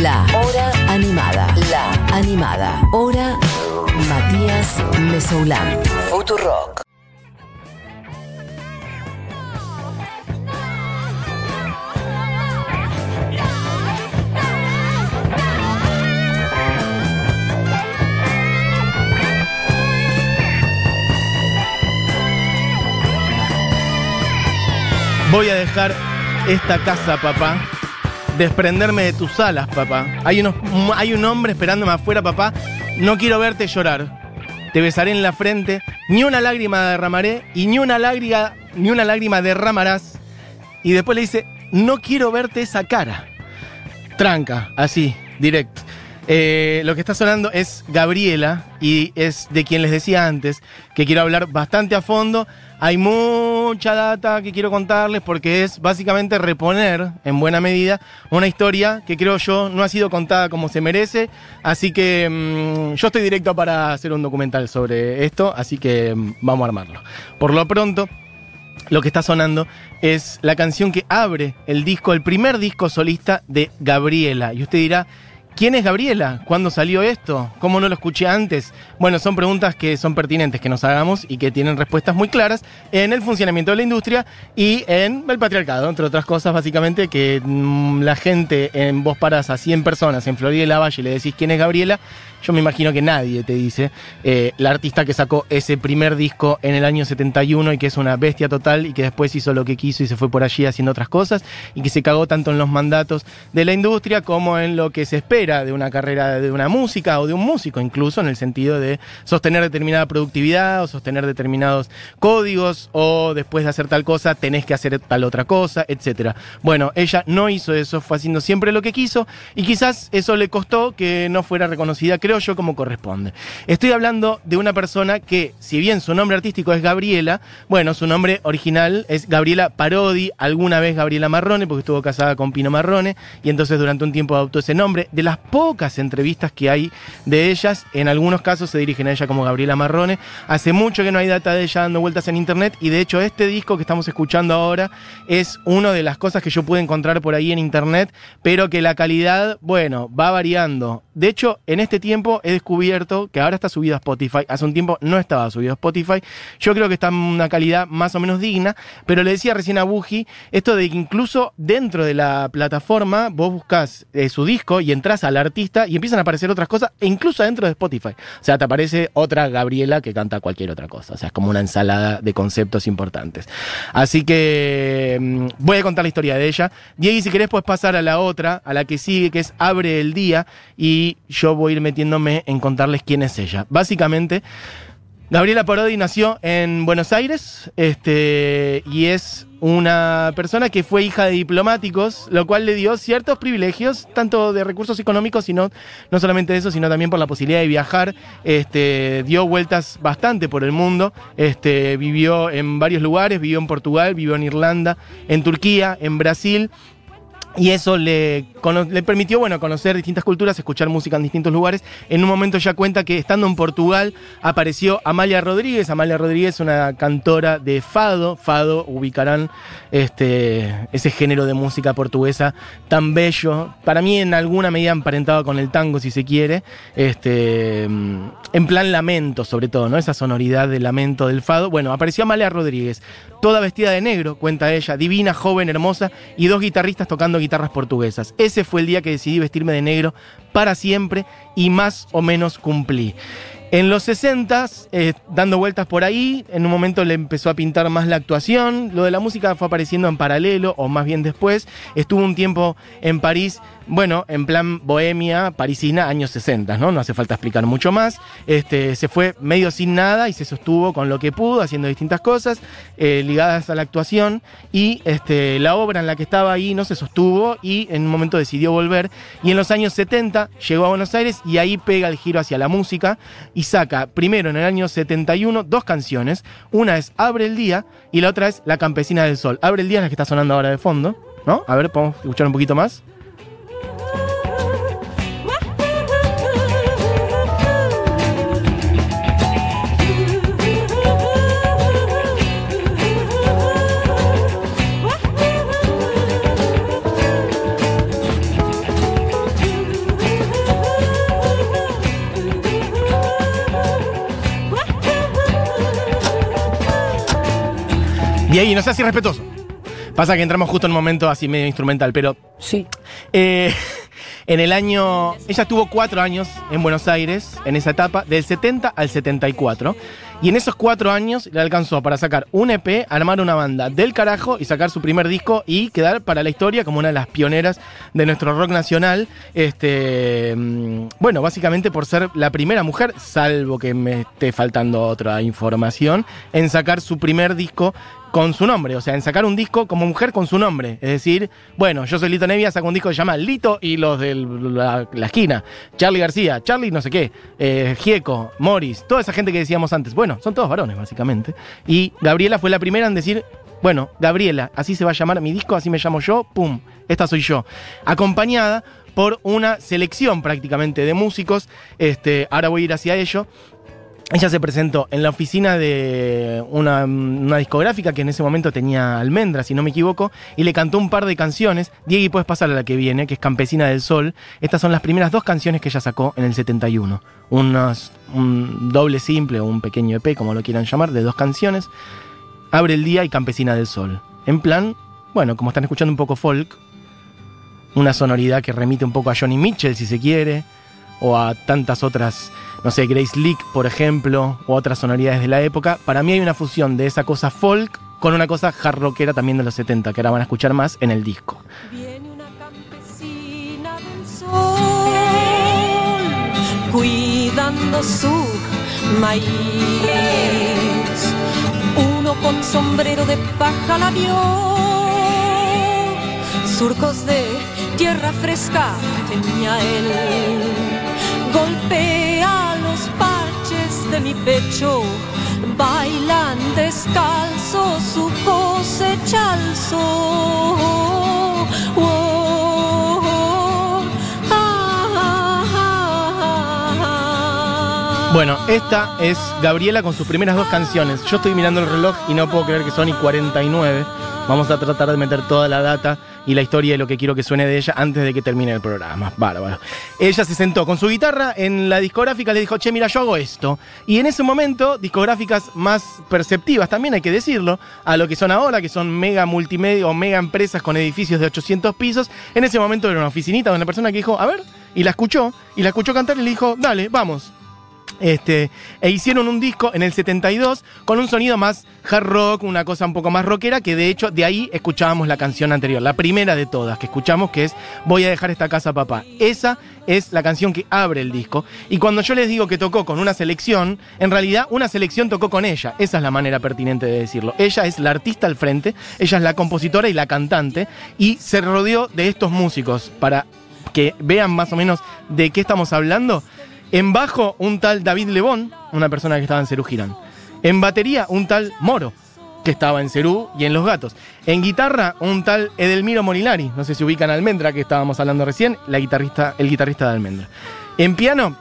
La Hora Animada. La Animada. Hora Matías Mesoulán. Futurock. Voy a dejar esta casa, papá. Desprenderme de tus alas, papá. Hay, unos, hay un hombre esperándome afuera, papá. No quiero verte llorar. Te besaré en la frente. Ni una lágrima derramaré y ni una lágrima, ni una lágrima derramarás. Y después le dice, no quiero verte esa cara. Tranca, así, directo. Eh, lo que está sonando es Gabriela y es de quien les decía antes que quiero hablar bastante a fondo. Hay mucha data que quiero contarles porque es básicamente reponer en buena medida una historia que creo yo no ha sido contada como se merece. Así que mm, yo estoy directo para hacer un documental sobre esto, así que mm, vamos a armarlo. Por lo pronto, lo que está sonando es la canción que abre el disco, el primer disco solista de Gabriela. Y usted dirá, ¿Quién es Gabriela? ¿Cuándo salió esto? ¿Cómo no lo escuché antes? Bueno, son preguntas que son pertinentes que nos hagamos y que tienen respuestas muy claras en el funcionamiento de la industria y en el patriarcado, entre otras cosas, básicamente, que mm, la gente en vos paras a 100 personas en Florida y la Valle y le decís quién es Gabriela, yo me imagino que nadie te dice. Eh, la artista que sacó ese primer disco en el año 71 y que es una bestia total y que después hizo lo que quiso y se fue por allí haciendo otras cosas y que se cagó tanto en los mandatos de la industria como en lo que se espera de una carrera de una música o de un músico, incluso en el sentido de sostener determinada productividad o sostener determinados códigos o después de hacer tal cosa tenés que hacer tal otra cosa, etc. Bueno, ella no hizo eso, fue haciendo siempre lo que quiso y quizás eso le costó que no fuera reconocida, creo yo como corresponde. Estoy hablando de una persona que, si bien su nombre artístico es Gabriela, bueno, su nombre original es Gabriela Parodi, alguna vez Gabriela Marrone, porque estuvo casada con Pino Marrone, y entonces durante un tiempo adoptó ese nombre. De las pocas entrevistas que hay de ellas, en algunos casos se dirigen a ella como Gabriela Marrone. Hace mucho que no hay data de ella dando vueltas en internet, y de hecho este disco que estamos escuchando ahora es una de las cosas que yo pude encontrar por ahí en internet, pero que la calidad, bueno, va variando. De hecho, en este tiempo he descubierto que ahora está subido a Spotify. Hace un tiempo no estaba subido a Spotify. Yo creo que está en una calidad más o menos digna, pero le decía recién a Buji esto de que incluso dentro de la plataforma vos buscas eh, su disco y entras al artista y empiezan a aparecer otras cosas, e incluso dentro de Spotify. O sea, te aparece otra Gabriela que canta cualquier otra cosa. O sea, es como una ensalada de conceptos importantes. Así que mm, voy a contar la historia de ella. Diego, si querés, puedes pasar a la otra, a la que sigue, que es Abre el Día, y yo voy a ir en contarles quién es ella. Básicamente, Gabriela Parodi nació en Buenos Aires este, y es una persona que fue hija de diplomáticos, lo cual le dio ciertos privilegios, tanto de recursos económicos, sino no solamente eso, sino también por la posibilidad de viajar. Este, dio vueltas bastante por el mundo, este, vivió en varios lugares, vivió en Portugal, vivió en Irlanda, en Turquía, en Brasil y eso le, le, permitió, bueno, conocer distintas culturas, escuchar música en distintos lugares. En un momento ya cuenta que estando en Portugal apareció Amalia Rodríguez. Amalia Rodríguez, una cantora de fado. Fado, ubicarán este, ese género de música portuguesa tan bello. Para mí, en alguna medida emparentado con el tango, si se quiere. Este, en plan lamento, sobre todo, ¿no? Esa sonoridad de lamento del fado. Bueno, apareció Amalia Rodríguez, toda vestida de negro, cuenta ella, divina, joven, hermosa, y dos guitarristas tocando guitarras portuguesas. Ese fue el día que decidí vestirme de negro para siempre y más o menos cumplí. En los 60, eh, dando vueltas por ahí, en un momento le empezó a pintar más la actuación, lo de la música fue apareciendo en paralelo, o más bien después, estuvo un tiempo en París bueno, en plan bohemia, parisina, años 60, ¿no? No hace falta explicar mucho más. Este, se fue medio sin nada y se sostuvo con lo que pudo, haciendo distintas cosas eh, ligadas a la actuación. Y este, la obra en la que estaba ahí no se sostuvo y en un momento decidió volver. Y en los años 70 llegó a Buenos Aires y ahí pega el giro hacia la música y saca primero en el año 71 dos canciones. Una es Abre el Día y la otra es La Campesina del Sol. Abre el Día es la que está sonando ahora de fondo. ¿No? A ver, podemos escuchar un poquito más. Diego, no seas irrespetuoso. Pasa que entramos justo en un momento así medio instrumental, pero Sí. eh, en el año. Ella estuvo cuatro años en Buenos Aires, en esa etapa, del 70 al 74. Y en esos cuatro años le alcanzó para sacar un EP, armar una banda del carajo y sacar su primer disco y quedar para la historia como una de las pioneras de nuestro rock nacional. Este, mm, bueno, básicamente por ser la primera mujer, salvo que me esté faltando otra información, en sacar su primer disco con su nombre, o sea, en sacar un disco como mujer con su nombre. Es decir, bueno, yo soy Lito Nevia, saco un disco que se llama Lito y los de la, esquina. Charlie García, Charlie no sé qué, eh, Gieco, Morris, toda esa gente que decíamos antes. Bueno, son todos varones, básicamente. Y Gabriela fue la primera en decir, bueno, Gabriela, así se va a llamar mi disco, así me llamo yo, pum, esta soy yo. Acompañada por una selección prácticamente de músicos, este, ahora voy a ir hacia ello. Ella se presentó en la oficina de una, discográfica que en ese momento tenía Almendra, si no me equivoco, y le cantó un par de canciones. Diego, puedes pasar a la que viene, que es Campesina del Sol. Estas son las primeras dos canciones que ella sacó en el 71. Unas- un doble simple o un pequeño EP, como lo quieran llamar, de dos canciones. Abre el día y Campesina del Sol. En plan, bueno, como están escuchando un poco folk, una sonoridad que remite un poco a Johnny Mitchell, si se quiere, o a tantas otras, no sé, Grace Leak, por ejemplo, o otras sonoridades de la época. Para mí hay una fusión de esa cosa folk con una cosa hard rockera también de los 70, que ahora van a escuchar más en el disco. Viene una campesina del sol cuidando su maíz. Uno con sombrero de paja la vio. Surcos de tierra fresca tenía él. Parches mi pecho. Bailan descalzo su cosecha. Bueno, esta es Gabriela con sus primeras dos canciones. Yo estoy mirando el reloj y no puedo creer que son y 49. Vamos a tratar de meter toda la data y la historia de lo que quiero que suene de ella antes de que termine el programa. Bárbaro. Ella se sentó con su guitarra en la discográfica, le dijo, che, mira, yo hago esto. Y en ese momento, discográficas más perceptivas, también hay que decirlo, a lo que son ahora, que son mega multimedia o mega empresas con edificios de 800 pisos, en ese momento era una oficinita donde una persona que dijo, a ver, y la escuchó, y la escuchó cantar y le dijo, dale, vamos. Este, e hicieron un disco en el 72 con un sonido más hard rock, una cosa un poco más rockera, que de hecho de ahí escuchábamos la canción anterior, la primera de todas que escuchamos, que es Voy a dejar esta casa, papá. Esa es la canción que abre el disco. Y cuando yo les digo que tocó con una selección, en realidad una selección tocó con ella. Esa es la manera pertinente de decirlo. Ella es la artista al frente, ella es la compositora y la cantante, y se rodeó de estos músicos para que vean más o menos de qué estamos hablando. En bajo, un tal David Lebón, una persona que estaba en Cerú Girán. En batería, un tal Moro, que estaba en Cerú y en Los Gatos. En guitarra, un tal Edelmiro Molinari, no sé si ubican a Almendra, que estábamos hablando recién, la guitarrista, el guitarrista de Almendra. En piano,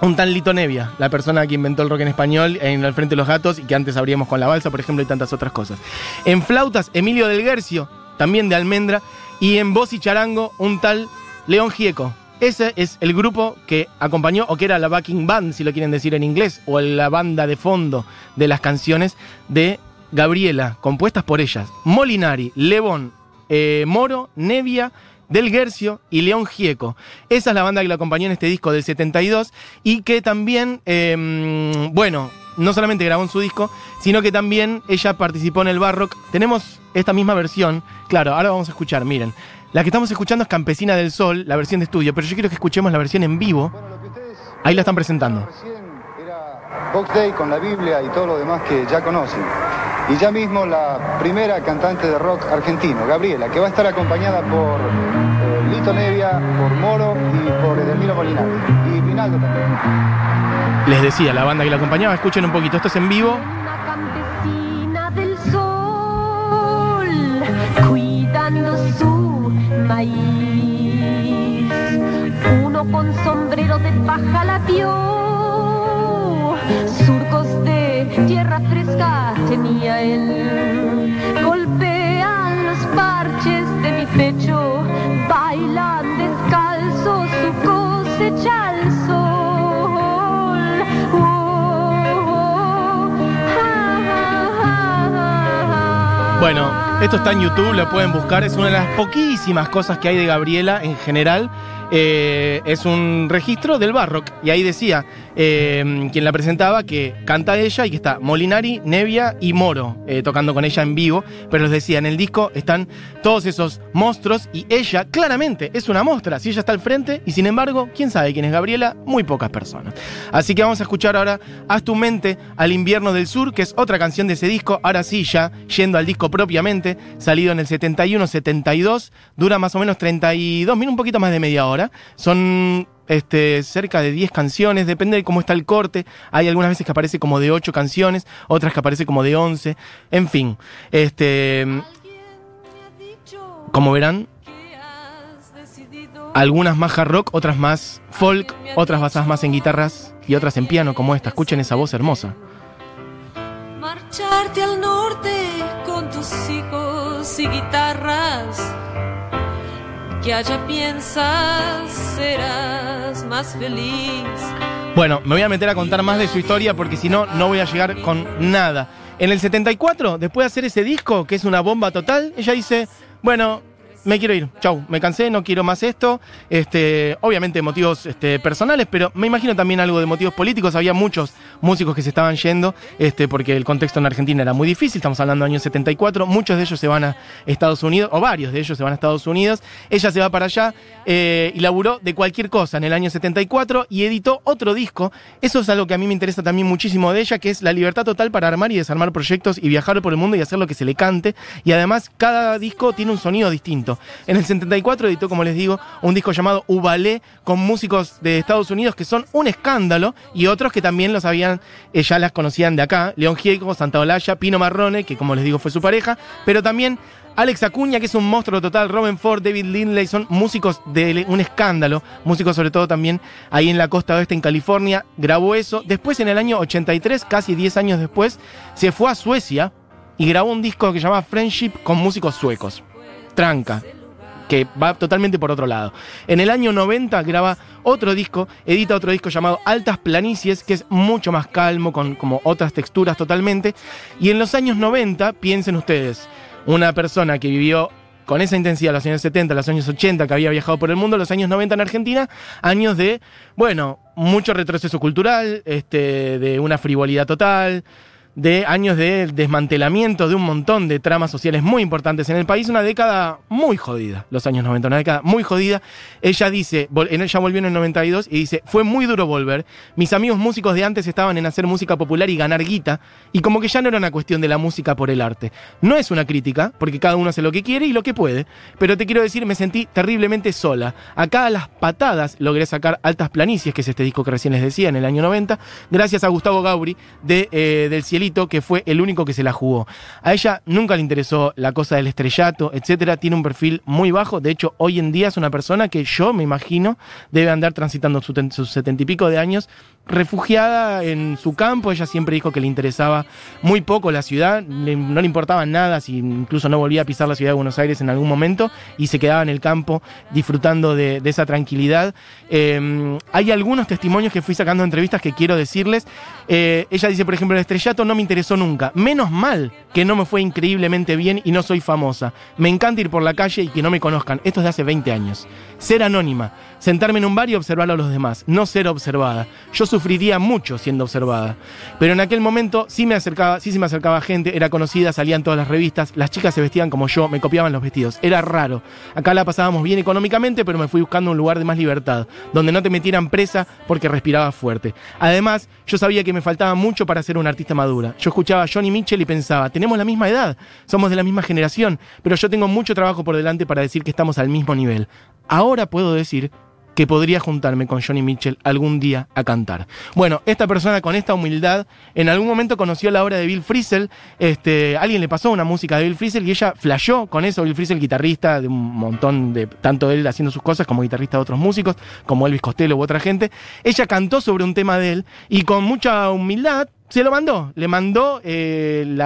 un tal Lito Nevia, la persona que inventó el rock en español en el Frente de los Gatos y que antes abríamos con la balsa, por ejemplo, y tantas otras cosas. En flautas, Emilio del Guercio, también de Almendra. Y en voz y charango, un tal León Gieco. Ese es el grupo que acompañó, o que era la backing band, si lo quieren decir en inglés, o la banda de fondo de las canciones de Gabriela, compuestas por ellas. Molinari, Lebón, eh, Moro, Nevia, Del Guercio y León Gieco. Esa es la banda que lo acompañó en este disco del 72 y que también, eh, bueno, no solamente grabó en su disco, sino que también ella participó en el Barrock. Tenemos esta misma versión, claro, ahora vamos a escuchar, miren. La que estamos escuchando es Campesina del Sol, la versión de estudio, pero yo quiero que escuchemos la versión en vivo. Bueno, lo que ustedes Ahí la están presentando. recién era Box Day con la Biblia y todo lo demás que ya conocen. Y ya mismo la primera cantante de rock argentino, Gabriela, que va a estar acompañada por eh, Lito Nevia, por Moro y por Edelmiro Molinari. Y Rinaldo también. Les decía, la banda que la acompañaba, escuchen un poquito, esto es en vivo. Una campesina del sol cuidando su maíz. Uno con sombrero de paja la vio. Surcos de tierra fresca tenía él. Golpean los parches de mi pecho. Bailan descalzo su cosecha al sol. Oh, oh, oh. Bueno, esto está en YouTube, lo pueden buscar. Es una de las poquísimas cosas que hay de Gabriela en general. Eh, es un registro del Barrock. Y ahí decía, eh, quien la presentaba, que canta ella y que está Molinari, Nevia y Moro eh, tocando con ella en vivo. Pero les decía, en el disco están todos esos monstruos y ella claramente es una mostra. Si ella está al frente y sin embargo, quién sabe quién es Gabriela, muy pocas personas. Así que vamos a escuchar ahora Haz tu mente al invierno del sur, que es otra canción de ese disco. Ahora sí, ya yendo al disco propiamente, salido en el 71-72, dura más o menos 32 minutos, un poquito más de media hora. Son este, cerca de 10 canciones, depende de cómo está el corte. Hay algunas veces que aparece como de 8 canciones, otras que aparece como de 11. En fin, este, como verán, algunas más hard rock, otras más folk, otras basadas más en guitarras y otras en piano, como esta. Escuchen esa voz hermosa. Marcharte al norte con tus hijos y guitarras. Que allá piensas serás más feliz. Bueno, me voy a meter a contar más de su historia porque si no, no voy a llegar con nada. En el 74, después de hacer ese disco, que es una bomba total, ella dice, bueno, me quiero ir, chau, me cansé, no quiero más esto. Este, obviamente motivos este, personales, pero me imagino también algo de motivos políticos. Había muchos músicos que se estaban yendo, este, porque el contexto en Argentina era muy difícil, estamos hablando de años 74, muchos de ellos se van a Estados Unidos, o varios de ellos se van a Estados Unidos. Ella se va para allá eh, y laburó de cualquier cosa en el año 74 y editó otro disco. Eso es algo que a mí me interesa también muchísimo de ella, que es la libertad total para armar y desarmar proyectos y viajar por el mundo y hacer lo que se le cante. Y además cada disco tiene un sonido distinto. En el 74 editó, como les digo, un disco llamado Ubalé con músicos de Estados Unidos que son un escándalo y otros que también los habían, eh, ya las conocían de acá, León Gieco, Santa Olalla, Pino Marrone, que como les digo fue su pareja, pero también Alex Acuña, que es un monstruo total, Robin Ford, David Lindley, son músicos de un escándalo, músicos sobre todo también ahí en la costa oeste en California, grabó eso. Después en el año 83, casi 10 años después, se fue a Suecia y grabó un disco que se llama Friendship con músicos suecos. Tranca, que va totalmente por otro lado. En el año 90 graba otro disco, edita otro disco llamado Altas Planicies, que es mucho más calmo, con como otras texturas totalmente. Y en los años 90, piensen ustedes, una persona que vivió con esa intensidad los años 70, los años 80, que había viajado por el mundo, los años 90 en Argentina, años de, bueno, mucho retroceso cultural, este, de una frivolidad total, de años de desmantelamiento de un montón de tramas sociales muy importantes en el país, una década muy jodida, los años 90, una década muy jodida. Ella dice, ella volvió en el 92 y dice, fue muy duro volver. Mis amigos músicos de antes estaban en hacer música popular y ganar guita, y como que ya no era una cuestión de la música por el arte. No es una crítica, porque cada uno hace lo que quiere y lo que puede, pero te quiero decir, me sentí terriblemente sola. Acá a las patadas logré sacar Altas Planicies, que es este disco que recién les decía, en el año 90, gracias a Gustavo Gauri de, eh, del Cielito que fue el único que se la jugó. A ella nunca le interesó la cosa del estrellato, etcétera. Tiene un perfil muy bajo. De hecho, hoy en día es una persona que yo me imagino debe andar transitando sus setenta y pico de años refugiada en su campo, ella siempre dijo que le interesaba muy poco la ciudad, no le importaba nada, si incluso no volvía a pisar la ciudad de Buenos Aires en algún momento y se quedaba en el campo disfrutando de, esa tranquilidad. Em, hay algunos testimonios que fui sacando en entrevistas que quiero decirles. Eh, ella dice, por ejemplo, el estrellato no me interesó nunca. Menos mal que no me fue increíblemente bien y no soy famosa. Me encanta ir por la calle y que no me conozcan. Esto es de hace 20 años. Ser anónima, sentarme en un bar y observar a los demás, no ser observada. Yo sufriría mucho siendo observada. Pero en aquel momento sí me acercaba, sí se me acercaba gente, era conocida, salían todas las revistas, las chicas se vestían como yo, me copiaban los vestidos. Era raro. Acá la pasábamos bien económicamente, pero me fui buscando un lugar de más libertad, donde no te metieran presa porque respiraba fuerte. Además, yo sabía que me faltaba mucho para ser una artista madura. Yo escuchaba a Johnny Mitchell y pensaba, tenemos la misma edad, somos de la misma generación, pero yo tengo mucho trabajo por delante para decir que estamos al mismo nivel. Ahora puedo decir que podría juntarme con Johnny Mitchell algún día a cantar. Bueno, esta persona con esta humildad en algún momento conoció la obra de Bill Frisell, este, alguien le pasó una música de Bill Frisell y ella flashó con eso, Bill Frisell guitarrista de un montón de, tanto él haciendo sus cosas como guitarrista de otros músicos, como Elvis Costello u otra gente, ella cantó sobre un tema de él y con mucha humildad se lo mandó, le mandó eh,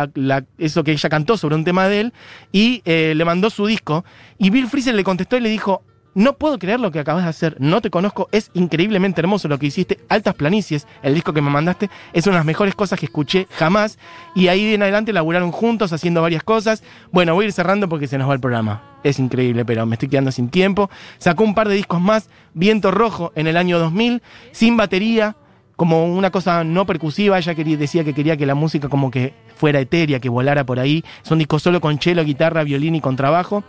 eso que ella cantó sobre un tema de él y eh, le mandó su disco. Y Bill Frisell le contestó y le dijo, no puedo creer lo que acabas de hacer, no te conozco, es increíblemente hermoso lo que hiciste, Altas Planicies, el disco que me mandaste, es una de las mejores cosas que escuché jamás, y ahí en adelante laburaron juntos haciendo varias cosas. Bueno, voy a ir cerrando porque se nos va el programa. Es increíble, pero me estoy quedando sin tiempo. Sacó un par de discos más, Viento Rojo en el año 2000, sin batería, como una cosa no percusiva, ella decía que quería que la música como que fuera etérea, que volara por ahí. Es un disco solo con cello, guitarra, violín y contrabajo.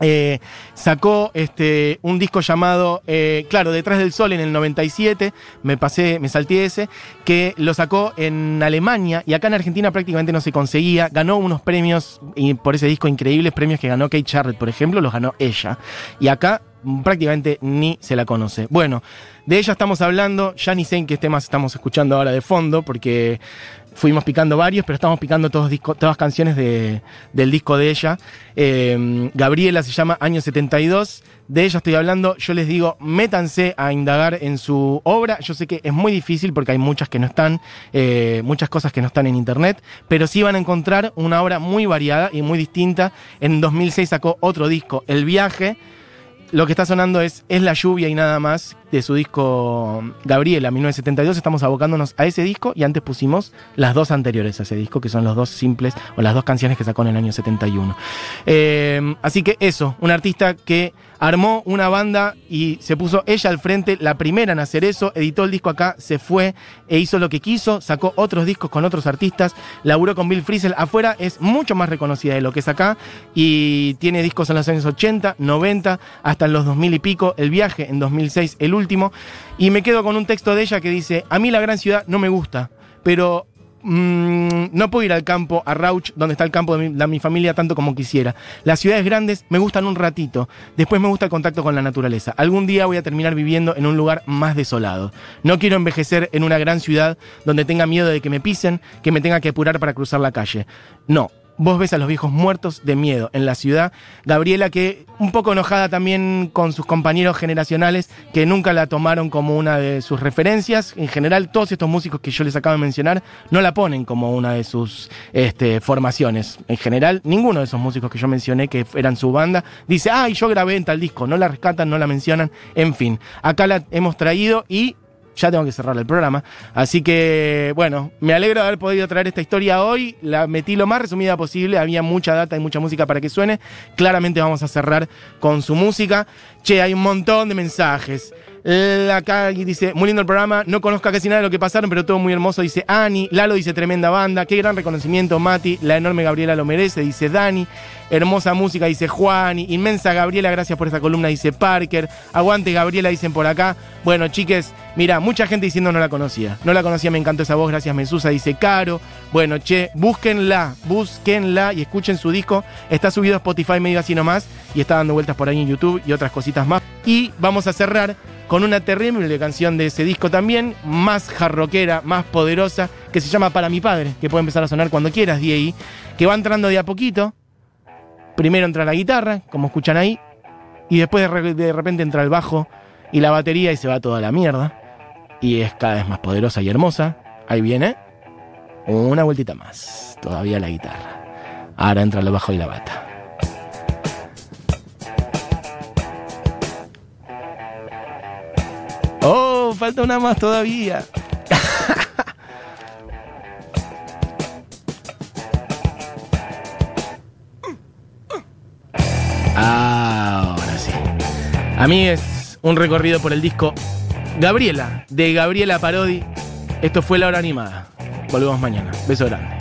Eh, sacó este, un disco llamado, eh, claro, Detrás del Sol en el 97, me pasé, me salté ese, que lo sacó en Alemania y acá en Argentina prácticamente no se conseguía. Ganó unos premios y por ese disco increíbles, premios que ganó Kate Charlotte, por ejemplo, los ganó ella. Y acá prácticamente ni se la conoce. Bueno, de ella estamos hablando, ya ni sé en qué temas estamos escuchando ahora de fondo, porque fuimos picando varios, pero estamos picando todos todas canciones de, del disco de ella. Eh, Gabriela se llama Año 72. De ella estoy hablando. Yo les digo, métanse a indagar en su obra. Yo sé que es muy difícil porque hay muchas que no están, eh, muchas cosas que no están en internet, pero sí van a encontrar una obra muy variada y muy distinta. En 2006 sacó otro disco, El Viaje lo que está sonando es Es la lluvia y nada más de su disco Gabriela 1972. Estamos abocándonos a ese disco y antes pusimos las dos anteriores a ese disco, que son los dos simples o las dos canciones que sacó en el año 71. Eh, así que eso, un artista que armó una banda y se puso ella al frente, la primera en hacer eso, editó el disco acá, se fue e hizo lo que quiso, sacó otros discos con otros artistas, laburó con Bill Frisell. Afuera, es mucho más reconocida de lo que es acá y tiene discos en los años 80, 90, hasta en los 2000 y pico, El viaje en 2006, el último, y me quedo con un texto de ella que dice, a mí la gran ciudad no me gusta, pero mm, no puedo ir al campo, a Rauch, donde está el campo de mi, mi, familia, tanto como quisiera. Las ciudades grandes me gustan un ratito, después me gusta el contacto con la naturaleza. Algún día voy a terminar viviendo en un lugar más desolado. No quiero envejecer en una gran ciudad donde tenga miedo de que me pisen, que me tenga que apurar para cruzar la calle. No, Vos ves a los viejos muertos de miedo en la ciudad. Gabriela, que un poco enojada también con sus compañeros generacionales, que nunca la tomaron como una de sus referencias. En general, todos estos músicos que yo les acabo de mencionar no la ponen como una de sus este, formaciones. En general, ninguno de esos músicos que yo mencioné, que eran su banda, dice, ay, yo grabé en tal disco. No la rescatan, no la mencionan. En fin, acá la hemos traído y ya tengo que cerrar el programa. Así que, bueno, me alegro de haber podido traer esta historia hoy. La metí lo más resumida posible. Había mucha data y mucha música para que suene. Claramente vamos a cerrar con su música. Che, hay un montón de mensajes. Acá dice, muy lindo el programa, no conozco casi nada de lo que pasaron, pero todo muy hermoso, dice Ani. Lalo dice, tremenda banda, qué gran reconocimiento, Mati. La enorme Gabriela lo merece, dice Dani. Hermosa música, dice Juan. Inmensa Gabriela, gracias por esta columna, dice Parker. Aguante Gabriela, dicen por acá. Bueno, chiques, mira, mucha gente diciendo no la conocía. No la conocía, me encantó esa voz, gracias Mesusa, dice Caro. Bueno, che, búsquenla, búsquenla y escuchen su disco. Está subido a Spotify medio así nomás y está dando vueltas por ahí en YouTube y otras cositas más. Y vamos a cerrar con una terrible canción de ese disco también, más jarroquera, más poderosa, que se llama Para mi padre, que puede empezar a sonar cuando quieras, D.I., que va entrando de a poquito. Primero entra la guitarra, como escuchan ahí, y después de repente entra el bajo y la batería y se va toda la mierda. Y es cada vez más poderosa y hermosa. Ahí viene. Una vueltita más. Todavía la guitarra. Ahora entra el bajo y la bata. Falta una más todavía. Ahora sí. A mí es un recorrido por el disco Gabriela, de Gabriela Parodi. Esto fue La Hora Animada. Volvemos mañana. Beso grande.